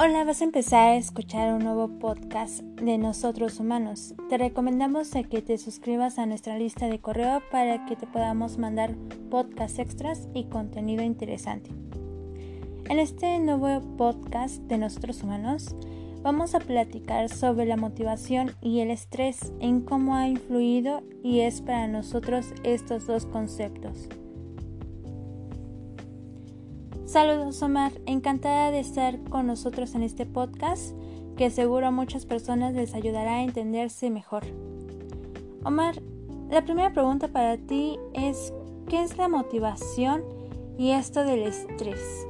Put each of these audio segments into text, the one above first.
Hola, vas a empezar a escuchar un nuevo podcast de nosotros humanos. Te recomendamos que te suscribas a nuestra lista de correo para que te podamos mandar podcasts extras y contenido interesante. En este nuevo podcast de nosotros humanos vamos a platicar sobre la motivación y el estrés en cómo ha influido y es para nosotros estos dos conceptos. Saludos Omar, encantada de estar con nosotros en este podcast que seguro a muchas personas les ayudará a entenderse mejor. Omar, la primera pregunta para ti es ¿qué es la motivación y esto del estrés?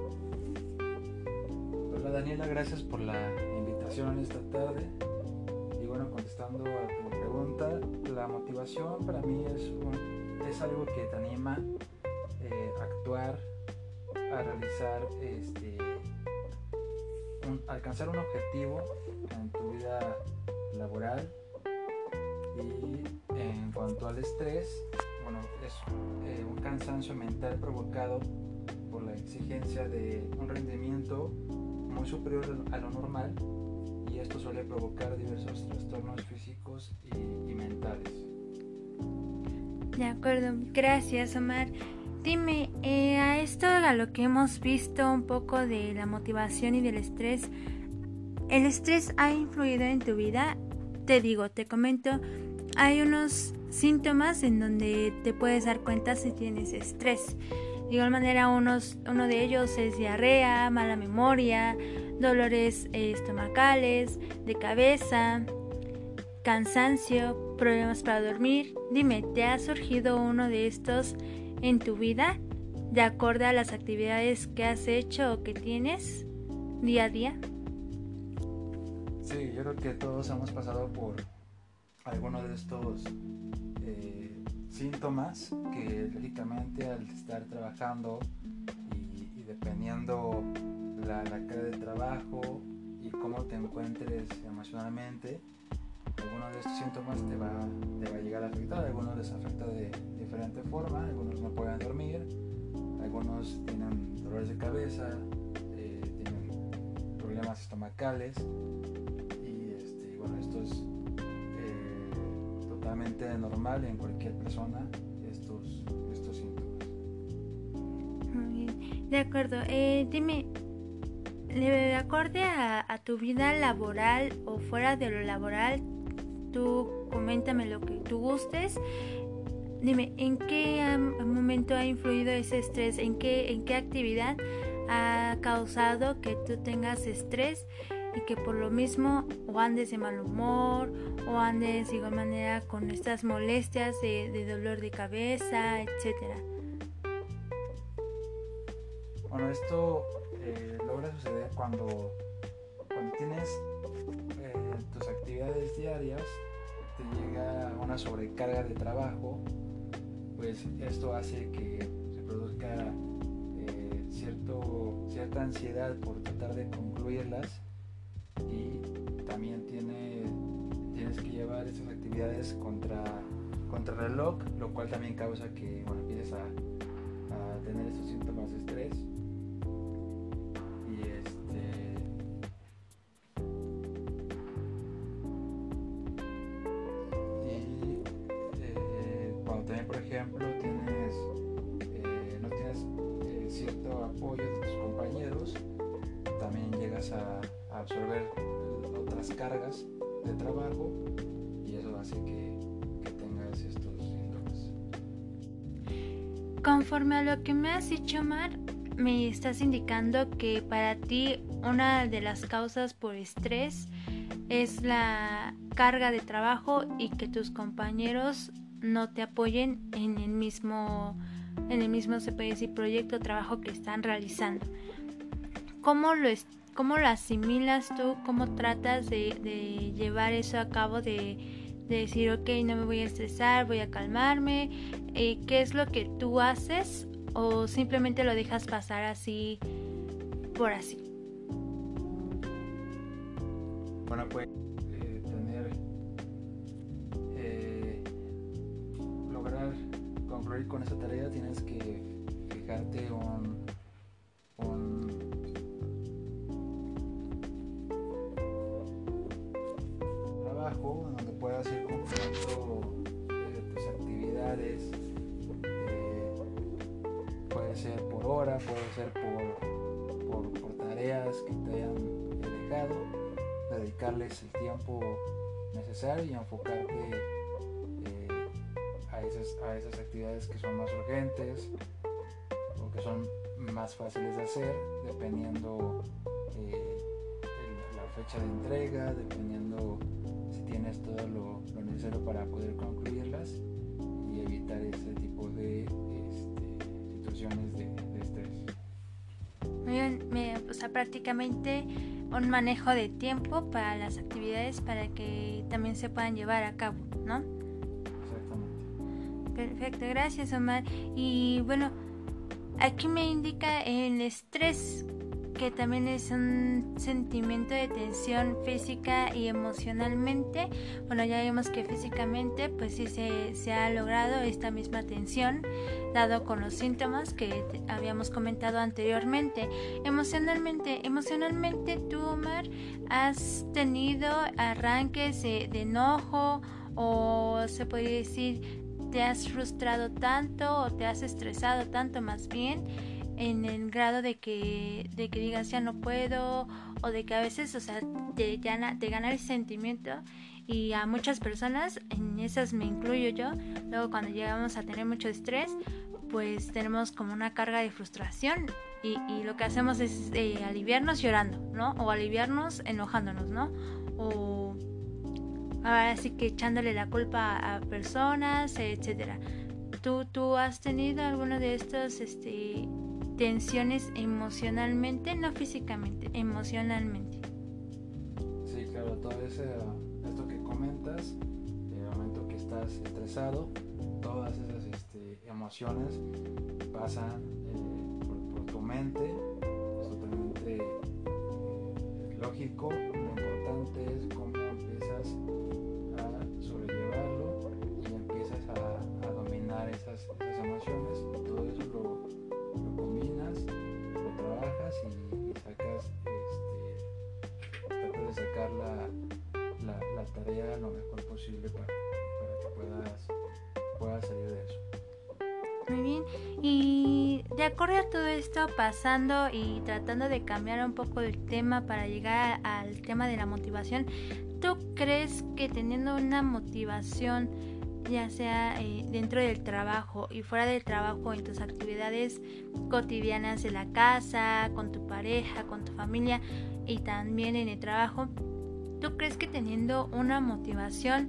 Hola Daniela, gracias por la invitación esta tarde. Y bueno, contestando a tu pregunta, la motivación para mí es, es algo que te anima eh, a actuar realizar, este, alcanzar un objetivo en tu vida laboral. Y en cuanto al estrés, bueno, es eh, un cansancio mental provocado por la exigencia de un rendimiento muy superior a lo normal y esto suele provocar diversos trastornos físicos y, y mentales. De acuerdo, gracias Omar. Dime, eh, a esto a lo que hemos visto un poco de la motivación y del estrés, ¿el estrés ha influido en tu vida? Te digo, te comento, hay unos síntomas en donde te puedes dar cuenta si tienes estrés. De igual manera, unos, uno de ellos es diarrea, mala memoria, dolores estomacales, de cabeza, cansancio, problemas para dormir. Dime, ¿te ha surgido uno de estos en tu vida de acuerdo a las actividades que has hecho o que tienes día a día? Sí, yo creo que todos hemos pasado por alguno de estos eh, síntomas que lógicamente al estar trabajando y, dependiendo la, la carga de trabajo y cómo te encuentres emocionalmente, alguno de estos síntomas te va, te va a llegar a afectar, algunos les afecta de diferente forma, algunos no pueden dormir, algunos tienen dolores de cabeza, eh, tienen problemas estomacales y este, bueno, esto es eh, totalmente normal en cualquier persona, estos, estos síntomas. De acuerdo. Eh, dime, de acorde a, a, tu vida laboral o fuera de lo laboral, tú coméntame lo que tú gustes. Dime, ¿en qué momento ha influido ese estrés? ¿En qué, ¿En qué actividad ha causado que tú tengas estrés y que por lo mismo o andes de mal humor o andes de igual manera con estas molestias de, dolor de cabeza, etcétera? Bueno, esto eh, logra suceder cuando, cuando tienes eh, tus actividades diarias, llega una sobrecarga de trabajo pues esto hace que se produzca eh, cierto, cierta ansiedad por tratar de concluirlas y también tiene, tienes que llevar esas actividades contra, contra reloj, lo cual también causa que bueno, empieces a, a tener estos síntomas de estrés ejemplo, tienes, eh, no tienes eh, cierto apoyo de tus compañeros, también llegas a, absorber otras cargas de trabajo y eso hace que, que tengas estos síntomas. Conforme a lo que me has dicho, Mar, me estás indicando que para ti una de las causas por estrés es la carga de trabajo y que tus compañeros no te apoyen en el mismo, en el mismo se puede decir, proyecto trabajo que están realizando. ¿Cómo lo, cómo lo asimilas tú? ¿Cómo tratas de, llevar eso a cabo? De, decir, ok, no me voy a estresar, voy a calmarme. Eh, ¿Qué es lo que tú haces? ¿O simplemente lo dejas pasar así por así? Bueno, pues con esa tarea tienes que fijarte un, un trabajo en donde puedas ir cumpliendo eh, tus actividades. Eh, puede ser por hora, puede ser por, por, por tareas que te hayan dejado, dedicarles el tiempo necesario y enfocar esas, actividades que son más urgentes o que son más fáciles de hacer dependiendo eh, la fecha de entrega, dependiendo si tienes todo lo, necesario para poder concluirlas y evitar ese tipo de este, situaciones de, estrés. Muy bien, o sea, prácticamente un manejo de tiempo para las actividades para que también se puedan llevar a cabo, ¿no? Perfecto, gracias Omar. Y bueno, aquí me indica el estrés que también es un sentimiento de tensión física y emocionalmente. Bueno, ya vimos que físicamente pues sí se, se ha logrado esta misma tensión, dado con los síntomas que habíamos comentado anteriormente. Emocionalmente, emocionalmente tú, Omar, has tenido arranques de, de enojo o se podría decir te has frustrado tanto o te has estresado tanto más bien en el grado de que, de que digas ya no puedo o de que a veces, o sea, te gana, el sentimiento y a muchas personas, en esas me incluyo yo, luego cuando llegamos a tener mucho estrés, pues tenemos como una carga de frustración y, y lo que hacemos es eh, aliviarnos llorando, ¿no? O aliviarnos enojándonos, ¿no? O ahora sí que echándole la culpa a personas, etcétera. ¿Tú, ¿Tú has tenido alguno de estos este, tensiones emocionalmente, no físicamente, emocionalmente. Sí, claro, todo ese, esto que comentas, el momento que estás estresado, todas esas este, emociones pasan eh, por, tu mente, es totalmente eh, lógico, lo importante es sacar la, la, tarea lo mejor posible para, para que puedas, puedas salir de eso. Muy bien, y de acuerdo a todo esto pasando y tratando de cambiar un poco el tema para llegar al tema de la motivación, ¿tú crees que teniendo una motivación ya sea eh, dentro del trabajo y fuera del trabajo en tus actividades cotidianas de la casa, con tu pareja, con tu familia y también en el trabajo, ¿tú crees que teniendo una motivación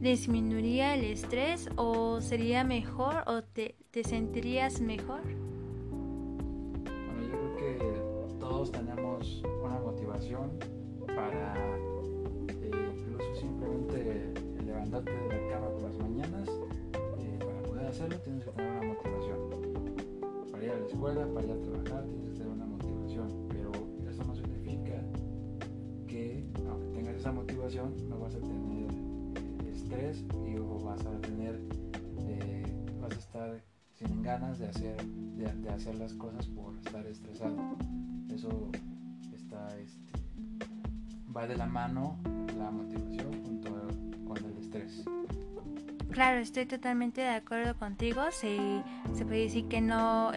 disminuiría el estrés o sería mejor o te, te sentirías mejor? Bueno, yo creo que todos tenemos una motivación para eh, incluso simplemente levantarte de la cama por las mañanas, eh, para poder hacerlo tienes que tener una motivación. Para ir a la escuela, para ir a trabajar, tienes que tener una motivación. Pero eso no significa que, aunque tengas esa motivación, no vas a tener eh, estrés y o vas a tener, eh, vas a estar sin ganas de hacer, de, hacer las cosas por estar estresado. Eso está, este, va de la mano la motivación junto estrés. Claro, estoy totalmente de acuerdo contigo. Se, se puede decir que no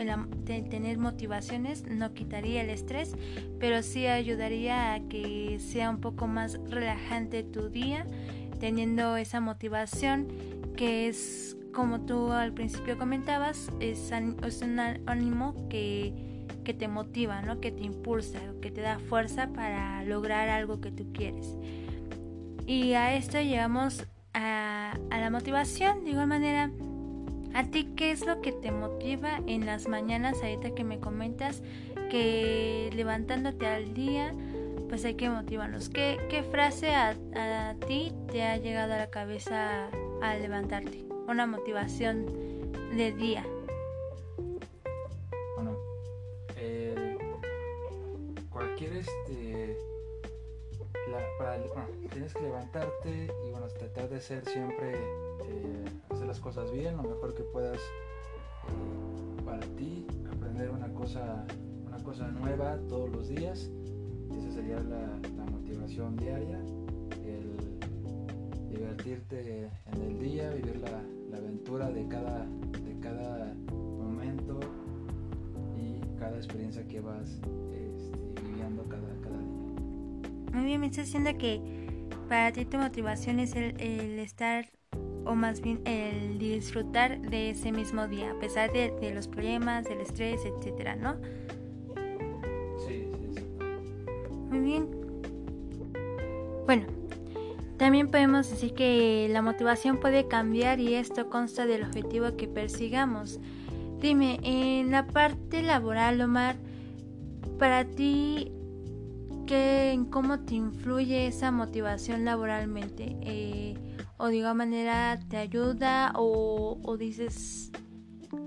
tener motivaciones no quitaría el estrés, pero sí ayudaría a que sea un poco más relajante tu día, teniendo esa motivación que es, como tú al principio comentabas, es, un ánimo que, que te motiva, ¿no? que te impulsa, que te da fuerza para lograr algo que tú quieres. Y a esto llegamos a, la motivación. De igual manera, ¿a ti qué es lo que te motiva en las mañanas ahorita que me comentas que levantándote al día, pues hay que motivarnos? ¿Qué, qué frase a, ti te ha llegado a la cabeza al levantarte? Una motivación de día. Bueno, eh, cualquier este tienes que levantarte y bueno, tratar de ser siempre, eh, hacer las cosas bien, lo mejor que puedas eh, para ti, aprender una cosa, una cosa nueva todos los días. Esa sería la, motivación diaria, el divertirte en el día, vivir la, aventura de cada, de cada momento experiencia que vas Muy bien, me estás diciendo que para ti tu motivación es el, el estar o más bien el disfrutar de ese mismo día, a pesar de, de los problemas, del estrés, etcétera, ¿no? Sí, sí, sí. Muy bien. Bueno, también podemos decir que la motivación puede cambiar y esto consta del objetivo que persigamos. Dime, en la parte laboral, Omar, para ti, ¿qué, ¿cómo te influye esa motivación laboralmente? Eh, o de igual manera te ayuda o, o dices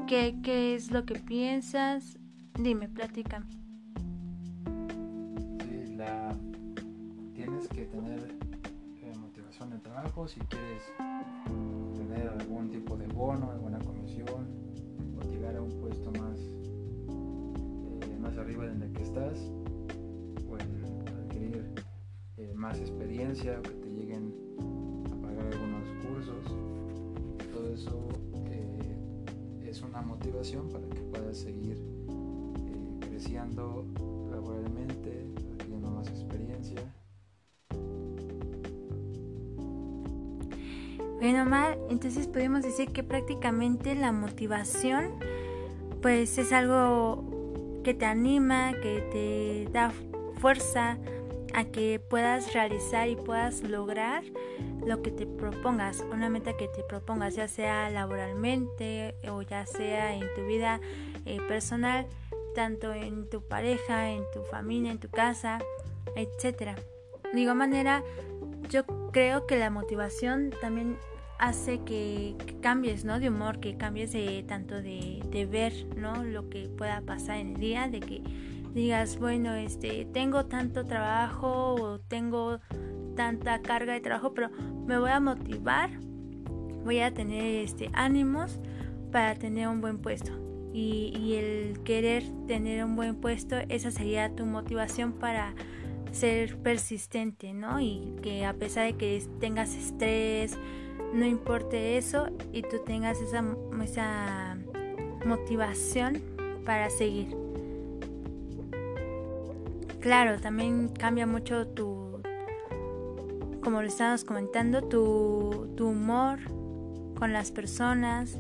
¿qué, qué es lo que piensas. Dime, platícame. Sí, la... tienes que tener eh, motivación de trabajo si quieres tener algún tipo de bono, alguna comisión o llegar a un puesto más, eh, más arriba en el que estás más experiencia o que te lleguen a pagar algunos cursos. Todo eso eh, es una motivación para que puedas seguir eh, creciendo laboralmente, adquiriendo más experiencia. Bueno, Omar, entonces podemos decir que prácticamente la motivación pues es algo que te anima, que te da fuerza a que puedas realizar y puedas lograr lo que te propongas, una meta que te propongas, ya sea laboralmente o ya sea en tu vida eh, personal, tanto en tu pareja, en tu familia, en tu casa, etcétera. De igual manera, yo creo que la motivación también hace que, que, cambies, ¿no? De humor, que cambies de tanto de, de, ver, ¿no? Lo que pueda pasar en el día, de que digas, bueno, este, tengo tanto trabajo o tengo tanta carga de trabajo, pero me voy a motivar, voy a tener este ánimos para tener un buen puesto. Y, el querer tener un buen puesto, esa sería tu motivación para ser persistente, ¿no? Y que a pesar de que tengas estrés, no importe eso y tú tengas esa, esa motivación para seguir. Claro, también cambia mucho tu, como lo estábamos comentando, tu, tu humor con las personas,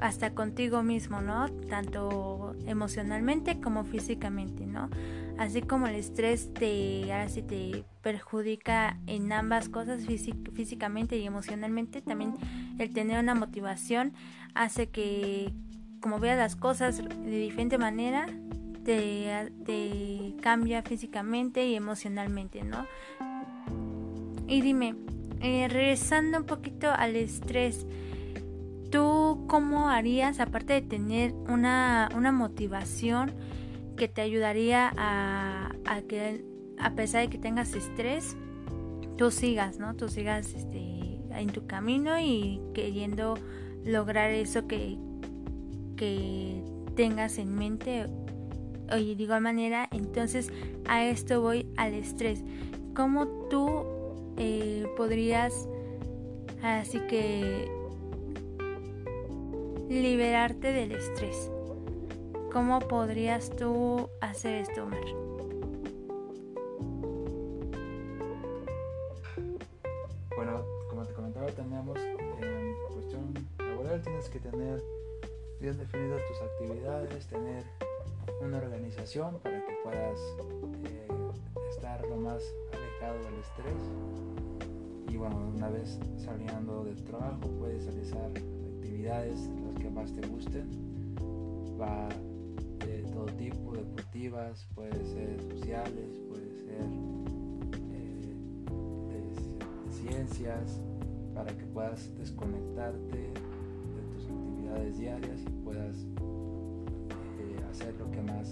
hasta contigo mismo, ¿no? Tanto emocionalmente como físicamente, ¿no? Así como el estrés te, ahora sí te perjudica en ambas cosas, físicamente y emocionalmente, también el tener una motivación hace que, como veas las cosas de diferente manera, te, cambia físicamente y emocionalmente, ¿no? Y dime, eh, regresando un poquito al estrés, ¿tú cómo harías, aparte de tener una, una motivación que te ayudaría a, a, que, a pesar de que tengas estrés, tú sigas, ¿no? Tú sigas este, en tu camino y queriendo lograr eso que, que tengas en mente Oye, de igual manera, entonces a esto voy al estrés. ¿Cómo tú eh, podrías, así que, liberarte del estrés? ¿Cómo podrías tú hacer esto, Omar? Bueno, como te comentaba, tenemos en cuestión laboral, tienes que tener bien definidas tus actividades, tener una organización para que puedas eh, estar lo más alejado del estrés. Y bueno una vez saliendo del trabajo puedes realizar actividades las que más te gusten. Va de todo tipo deportivas puede ser sociales puede ser eh, de, de ciencias para que puedas desconectarte de tus actividades diarias y puedas hacer lo que más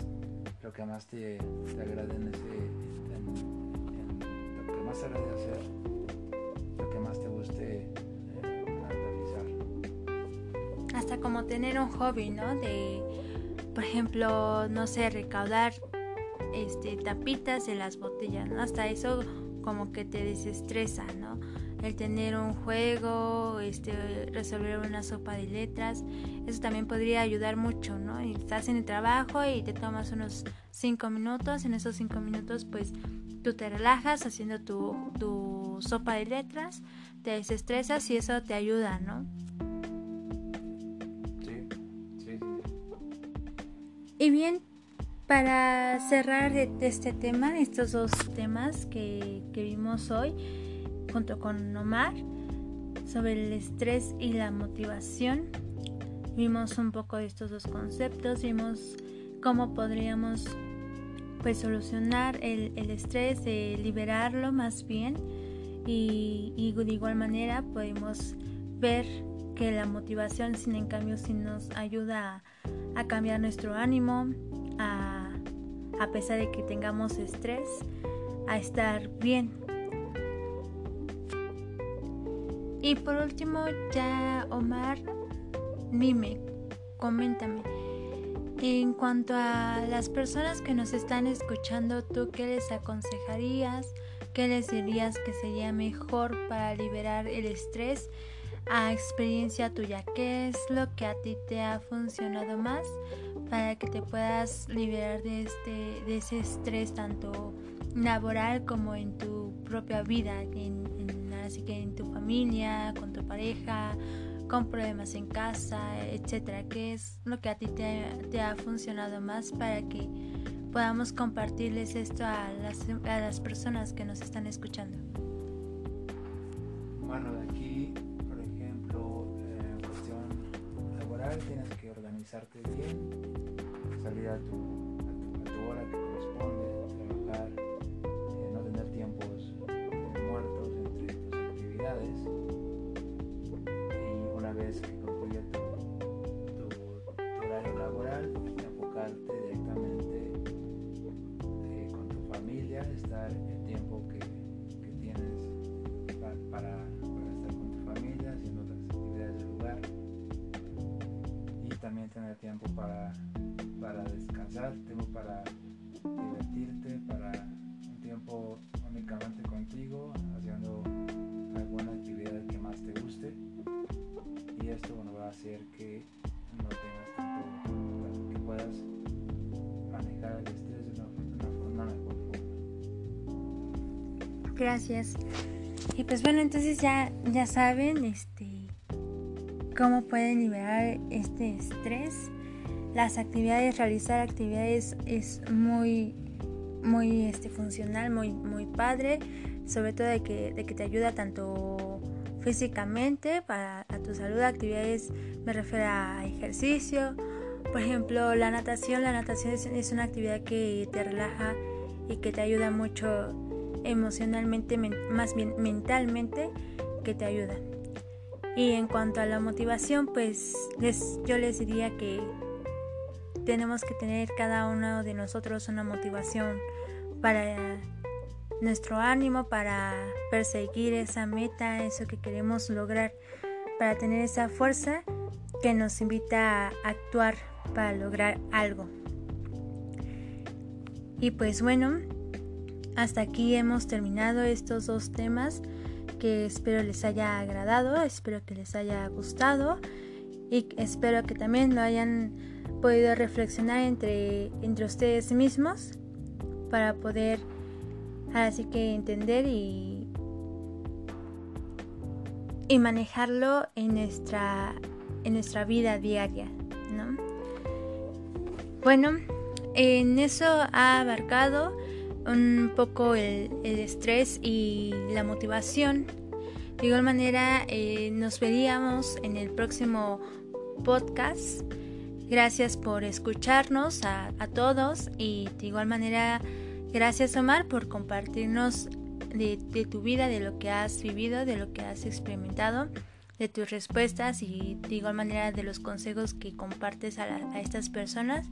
lo que más te, te en ese lo que más agrade hacer lo que más te guste eh, realizar. Hasta como tener un hobby no de por ejemplo no sé recaudar este tapitas de las botellas no hasta eso como que te desestresa no el tener un juego, este, resolver una sopa de letras, eso también podría ayudar mucho, ¿no? Y estás en el trabajo y te tomas unos 5 minutos, en esos 5 minutos pues tú te relajas haciendo tu, tu sopa de letras, te desestresas y eso te ayuda, ¿no? Sí, sí, sí. Y bien, para cerrar este tema, estos dos temas que, que vimos hoy, junto con Omar, sobre el estrés y la motivación, vimos un poco estos dos conceptos, vimos cómo podríamos pues solucionar el, estrés, eh, liberarlo más bien y, de igual manera podemos ver que la motivación sin en cambio sí nos ayuda a, a cambiar nuestro ánimo, a, a pesar de que tengamos estrés, a estar bien. Y por último, ya Omar, dime, coméntame. En cuanto a las personas que nos están escuchando, ¿tú qué les aconsejarías? ¿Qué les dirías que sería mejor para liberar el estrés? A experiencia tuya, ¿qué es lo que a ti te ha funcionado más para que te puedas liberar de, este, de ese estrés tanto laboral como en tu propia vida, en, así que en tu familia, con tu pareja, con problemas en casa, etcétera? ¿Qué es lo que a ti te, ha funcionado más para que podamos compartirles esto a las, personas que nos están escuchando? Bueno, aquí, por ejemplo, en cuestión laboral, tienes que organizarte bien, salir a tu, a tu, hora que corresponde, trabajar, tiempo para para descansar, tiempo para divertirte, para un tiempo únicamente contigo, haciendo alguna actividad que más te guste. Y esto bueno, va a hacer que no tengas tanto, que puedas manejar el estrés de una, una mejor forma. Gracias. Y pues bueno, entonces ya, ya saben este, cómo pueden liberar este estrés. Las actividades, realizar actividades es muy, muy este, funcional, muy, muy padre, sobre todo de que, de que te ayuda tanto físicamente para tu salud, actividades, me refiero a ejercicio, por ejemplo, la natación, la natación es, es una actividad que te relaja y que te ayuda mucho emocionalmente, más bien mentalmente, que te ayuda. Y en cuanto a la motivación, pues les, yo les diría que tenemos que tener cada uno de nosotros una motivación para nuestro ánimo, para perseguir esa meta, eso que queremos lograr, para tener esa fuerza que nos invita a actuar para lograr algo. Y pues bueno, hasta aquí hemos terminado estos dos temas que espero les haya agradado, espero que les haya gustado y espero que también lo hayan podido reflexionar entre, entre ustedes mismos para poder así que entender y, y manejarlo en nuestra, en nuestra vida diaria. ¿no? Bueno, en eso ha abarcado un poco el, estrés y la motivación. De igual manera, eh, nos veríamos en el próximo podcast. Gracias por escucharnos a, todos y de igual manera gracias Omar por compartirnos de, tu vida, de lo que has vivido, de lo que has experimentado, de tus respuestas y de igual manera de los consejos que compartes a, a estas personas.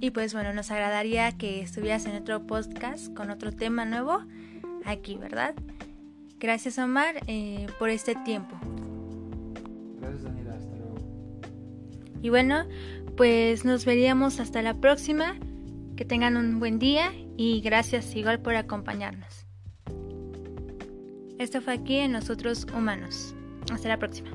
Y pues bueno, nos agradaría que estuvieras en otro podcast con otro tema nuevo aquí, ¿verdad? Gracias Omar eh, por este tiempo. Y bueno, pues nos veríamos hasta la próxima. Que tengan un buen día y gracias igual por acompañarnos. Esto fue aquí en Nosotros Humanos. Hasta la próxima.